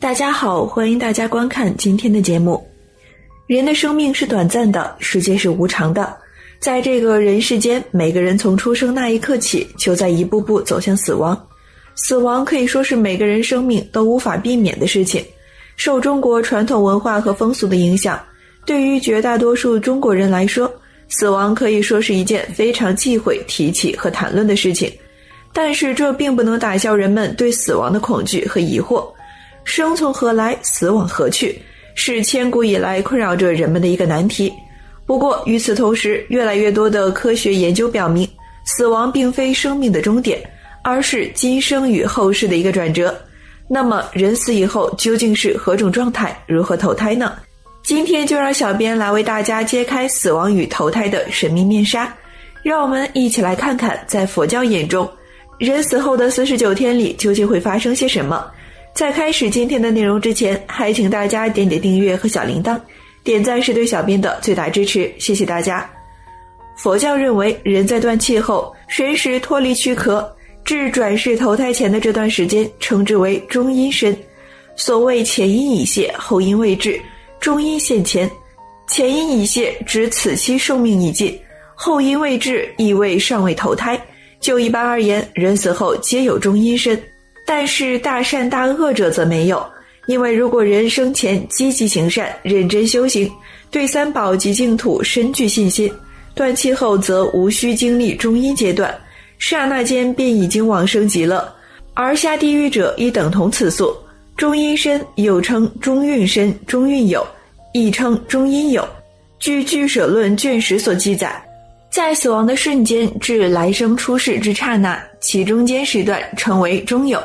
大家好，欢迎大家观看今天的节目。人的生命是短暂的，世界是无常的。在这个人世间，每个人从出生那一刻起，就在一步步走向死亡。死亡可以说是每个人生命都无法避免的事情。受中国传统文化和风俗的影响，对于绝大多数中国人来说，死亡可以说是一件非常忌讳提起和谈论的事情。但是，这并不能打消人们对死亡的恐惧和疑惑。生从何来，死往何去，是千古以来困扰着人们的一个难题。不过，与此同时，越来越多的科学研究表明，死亡并非生命的终点，而是今生与后世的一个转折。那么，人死以后究竟是何种状态？如何投胎呢？今天就让小编来为大家揭开死亡与投胎的神秘面纱，让我们一起来看看，在佛教眼中，人死后的四十九天里究竟会发生些什么。在开始今天的内容之前，还请大家点点订阅和小铃铛，点赞是对小编的最大支持，谢谢大家。佛教认为，人在断气后，神识脱离躯壳，至转世投胎前的这段时间，称之为中阴身。所谓前阴已泄，后阴未至，中阴现前。前阴已泄，指此期寿命已尽；后阴未至，意味尚未投胎。就一般而言，人死后皆有中阴身。但是大善大恶者则没有，因为如果人生前积极行善、认真修行，对三宝及净土深具信心，断气后则无需经历中阴阶段，刹那间便已经往生极乐。而下地狱者亦等同此数。中阴身又称中运身、中运有，亦称中阴有。据《俱舍论》卷十所记载，在死亡的瞬间至来生出世之刹那，其中间时段称为中有。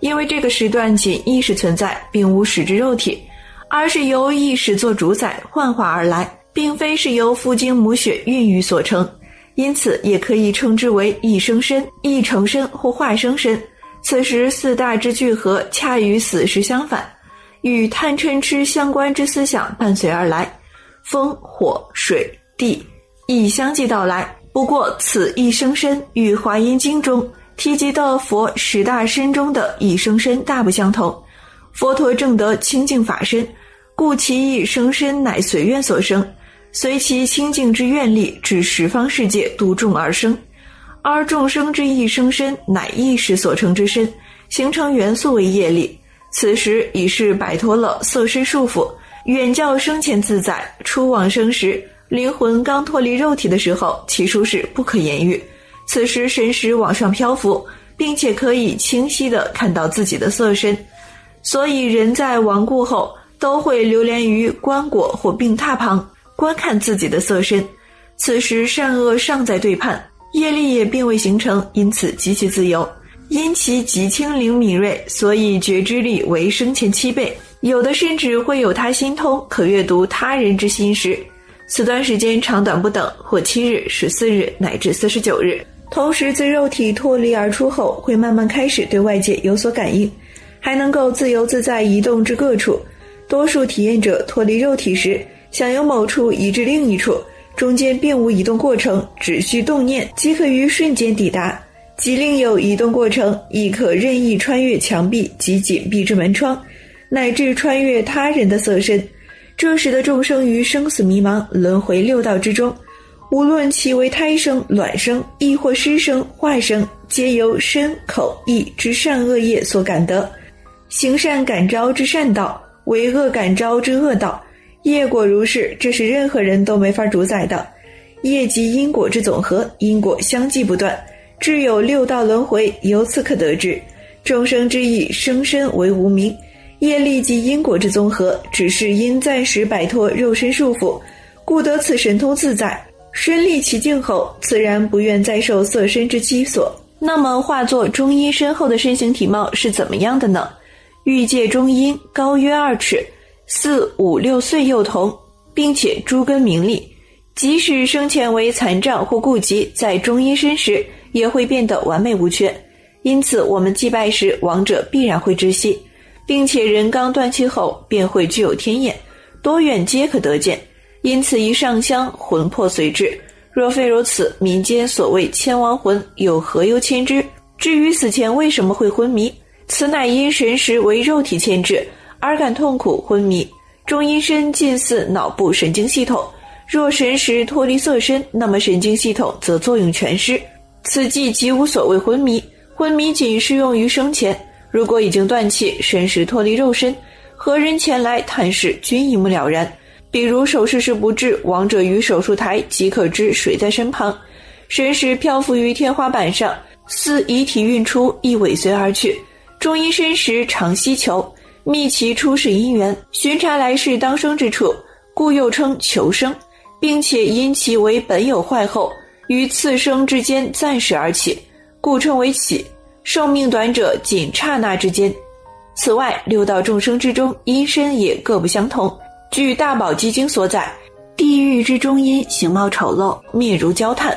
因为这个时段仅意识存在，并无实质肉体，而是由意识做主宰幻化而来，并非是由父精母血孕育所成，因此也可以称之为一生身、一成身或化生身。此时四大之聚合，恰与死时相反，与贪嗔痴相关之思想伴随而来，风、火、水、地亦相继到来。不过此一生身与《华严经》中。提及的佛十大身中的一生身大不相同，佛陀正得清净法身，故其一生身乃随愿所生，随其清净之愿力，至十方世界度众而生；而众生之一生身乃意识所成之身，形成元素为业力，此时已是摆脱了色身束缚，远较生前自在。初往生时，灵魂刚脱离肉体的时候，其舒适不可言喻。此时神识往上漂浮，并且可以清晰地看到自己的色身，所以人在亡故后都会流连于棺椁或病榻旁观看自己的色身。此时善恶尚在对判，业力也并未形成，因此极其自由。因其极轻灵敏锐，所以觉知力为生前七倍。有的甚至会有他心通，可阅读他人之心识。此段时间长短不等，或七日、十四日乃至四十九日。同时，自肉体脱离而出后，会慢慢开始对外界有所感应，还能够自由自在移动至各处。多数体验者脱离肉体时，想由某处移至另一处，中间并无移动过程，只需动念即可于瞬间抵达；即另有移动过程，亦可任意穿越墙壁及紧闭之门窗，乃至穿越他人的色身。这时的众生于生死迷茫、轮回六道之中。无论其为胎生、卵生，亦或湿生、化生，皆由身、口、意之善恶业所感得。行善感召之善道，为恶感召之恶道。业果如是，这是任何人都没法主宰的。业即因果之总和，因果相继不断，至有六道轮回。由此可得知，众生之意生身为无名，业力即因果之综合，只是因暂时摆脱肉身束缚，故得此神通自在。身历其境后，自然不愿再受色身之羁锁。那么，化作中阴身后的身形体貌是怎么样的呢？欲界中阴，高约二尺，四五六岁幼童，并且诸根明利。即使生前为残障或痼疾，在中阴身时也会变得完美无缺。因此，我们祭拜时，亡者必然会窒息，并且人刚断气后便会具有天眼，多远皆可得见。因此，一上香，魂魄随至。若非如此，民间所谓牵亡魂，有何由牵之？至于死前为什么会昏迷，此乃因神识为肉体牵制而感痛苦昏迷。中阴身近似脑部神经系统。若神识脱离色身，那么神经系统则作用全失，此即即无所谓昏迷。昏迷仅适用于生前，如果已经断气，神识脱离肉身，何人前来探视均一目了然。比如手术时不治，亡者于手术台即可知谁在身旁。神识漂浮于天花板上，似遗体运出，亦尾随而去。中医身时常希求觅其出世因缘，巡查来世当生之处，故又称求生。并且因其为本有坏后，于次生之间暂时而起，故称为起。寿命短者仅刹那之间。此外，六道众生之中，阴身也各不相同。据《大宝积经》所载，地狱之中阴形貌丑陋，面如焦炭；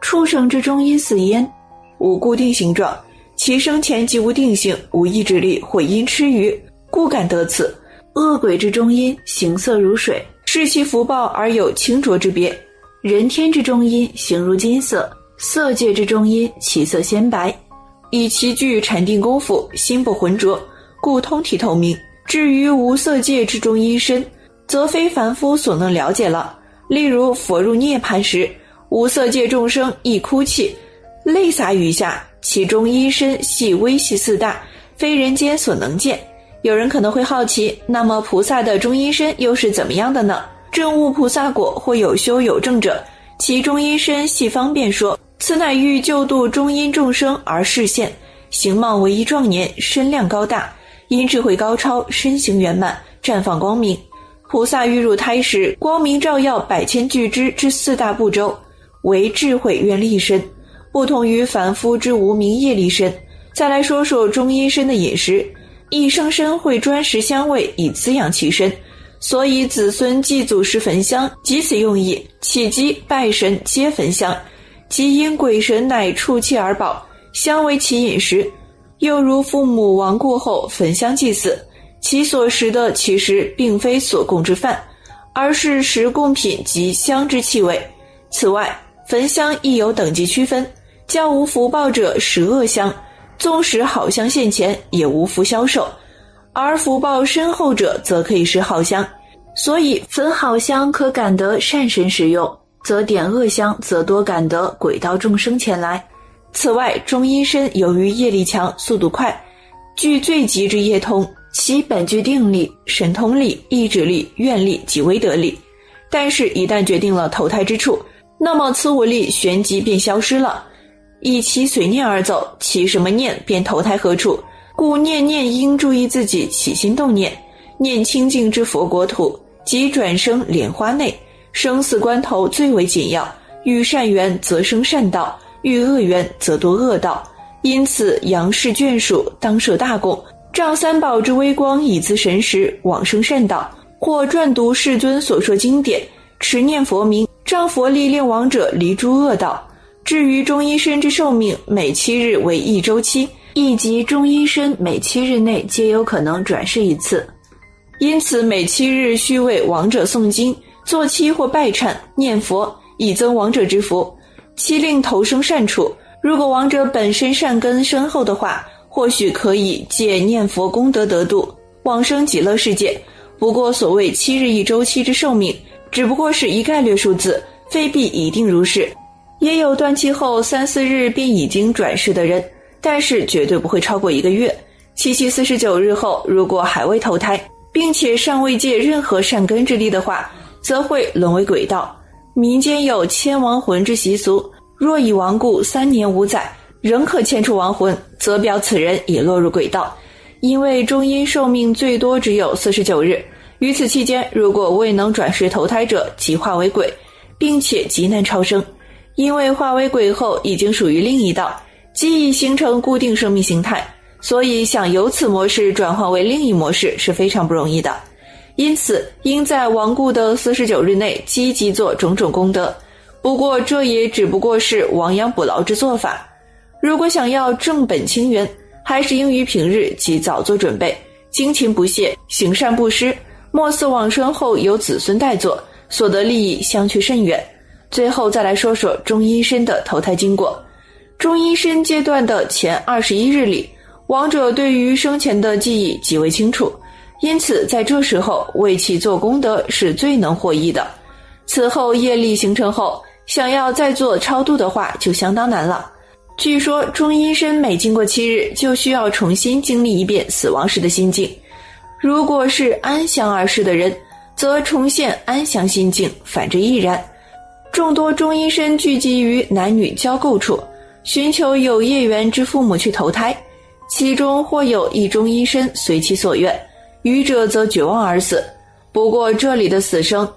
畜生之中阴似烟，无固定形状。其生前即无定性，无意志力，或因吃鱼，故感得此。恶鬼之中阴形色如水。视其福报而有清浊之别，人天之中阴形如金色，色界之中阴其色鲜白，以其具禅定功夫，心不浑浊，故通体透明。至于无色界之中阴身，则非凡夫所能了解了。例如佛入涅盘时，无色界众生亦哭泣，泪洒雨下，其中阴身系微细四大，非人间所能见。有人可能会好奇，那么菩萨的中阴身又是怎么样的呢？证悟菩萨果或有修有证者，其中阴身系方便说，此乃欲救度中阴众生而示现，形貌为一壮年，身量高大，因智慧高超，身形圆满，绽放光明。菩萨欲入胎时，光明照耀百千俱胝之四大部洲，为智慧愿力身，不同于凡夫之无名业力身。再来说说中阴身的饮食。一生身会专食香味以滋养其身，所以子孙祭祖时焚香，即此用意。起机拜神皆焚香，即因鬼神乃触气而保，香为其饮食。又如父母亡故后焚香祭祀，其所食的其实并非所供之饭，而是食供品及香之气味。此外，焚香亦有等级区分，较无福报者食恶香。纵使好香现前，也无福消受；而福报深厚者，则可以食好香。所以焚好香可感得善神使用，则点恶香则多感得鬼道众生前来。此外，中阴身由于业力强、速度快，具最极之业通，其本具定力、神通力、意志力、愿力及威德力。但是，一旦决定了投胎之处，那么此五力旋即便消失了。以其随念而走，起什么念便投胎何处，故念念应注意自己起心动念，念清净之佛国土，即转生莲花内。生死关头最为紧要，遇善缘则生善道，遇恶缘则多恶道。因此，杨氏眷属当设大供，仗三宝之威光以资神识，往生善道；或撰读世尊所说经典，持念佛名，仗佛力令亡者离诸恶道。至于中阴身之寿命，每七日为一周期，亦即中阴身每七日内皆有可能转世一次。因此，每七日须为亡者诵经、坐七或拜忏、念佛，以增亡者之福，七令投生善处。如果亡者本身善根深厚的话，或许可以借念佛功德得度，往生极乐世界。不过，所谓七日一周期之寿命，只不过是一概略数字，非必一定如是。也有断气后三四日便已经转世的人，但是绝对不会超过一个月。七七四十九日后，如果还未投胎，并且尚未借任何善根之力的话，则会沦为鬼道。民间有牵亡魂之习俗，若已亡故三年五载，仍可牵出亡魂，则表此人已落入鬼道。因为中阴寿命最多只有四十九日，于此期间，如果未能转世投胎者，即化为鬼。并且极难超生，因为化为鬼后已经属于另一道，既已形成固定生命形态，所以想由此模式转换为另一模式是非常不容易的。因此，应在亡故的四十九日内积极做种种功德。不过，这也只不过是亡羊补牢之做法。如果想要正本清源，还是应于平日及早做准备，精勤不懈，行善布施，莫似往生后有子孙代做。所得利益相去甚远。最后再来说说中阴身的投胎经过。中阴身阶段的前二十一日里，亡者对于生前的记忆极为清楚，因此在这时候为其做功德是最能获益的。此后业力形成后，想要再做超度的话就相当难了。据说中阴身每经过七日，就需要重新经历一遍死亡时的心境。如果是安详而逝的人。则重现安详心境，反之亦然。众多中医身聚集于男女交媾处，寻求有业缘之父母去投胎，其中或有一中医身随其所愿，愚者则绝望而死。不过这里的死生，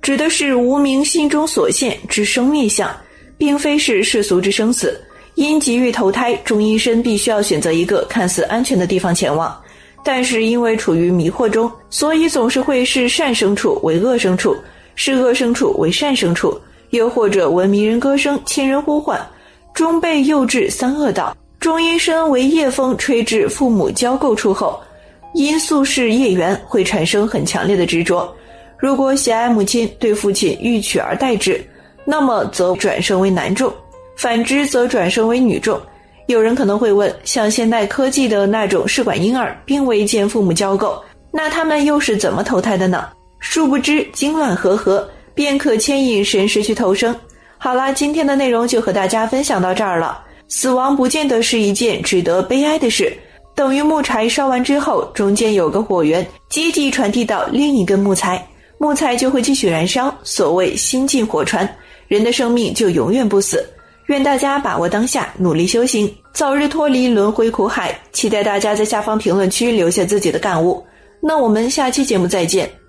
指的是无名心中所现之生灭相，并非是世俗之生死。因急于投胎，中医身必须要选择一个看似安全的地方前往。但是因为处于迷惑中，所以总是会视善生处为恶生处，视恶生处为善生处，又或者闻迷人歌声、亲人呼唤，终被诱至三恶道。中阴身为夜风吹至父母交媾处后，因宿世业缘会产生很强烈的执着。如果喜爱母亲，对父亲欲取而代之，那么则转生为男众；反之则转生为女众。有人可能会问，像现代科技的那种试管婴儿，并未见父母交媾，那他们又是怎么投胎的呢？殊不知，精卵和合，便可牵引神识去投生。好啦，今天的内容就和大家分享到这儿了。死亡不见得是一件值得悲哀的事，等于木柴烧完之后，中间有个火源，积极传递到另一根木材，木材就会继续燃烧。所谓心进火传，人的生命就永远不死。愿大家把握当下，努力修行，早日脱离轮回苦海。期待大家在下方评论区留下自己的感悟。那我们下期节目再见。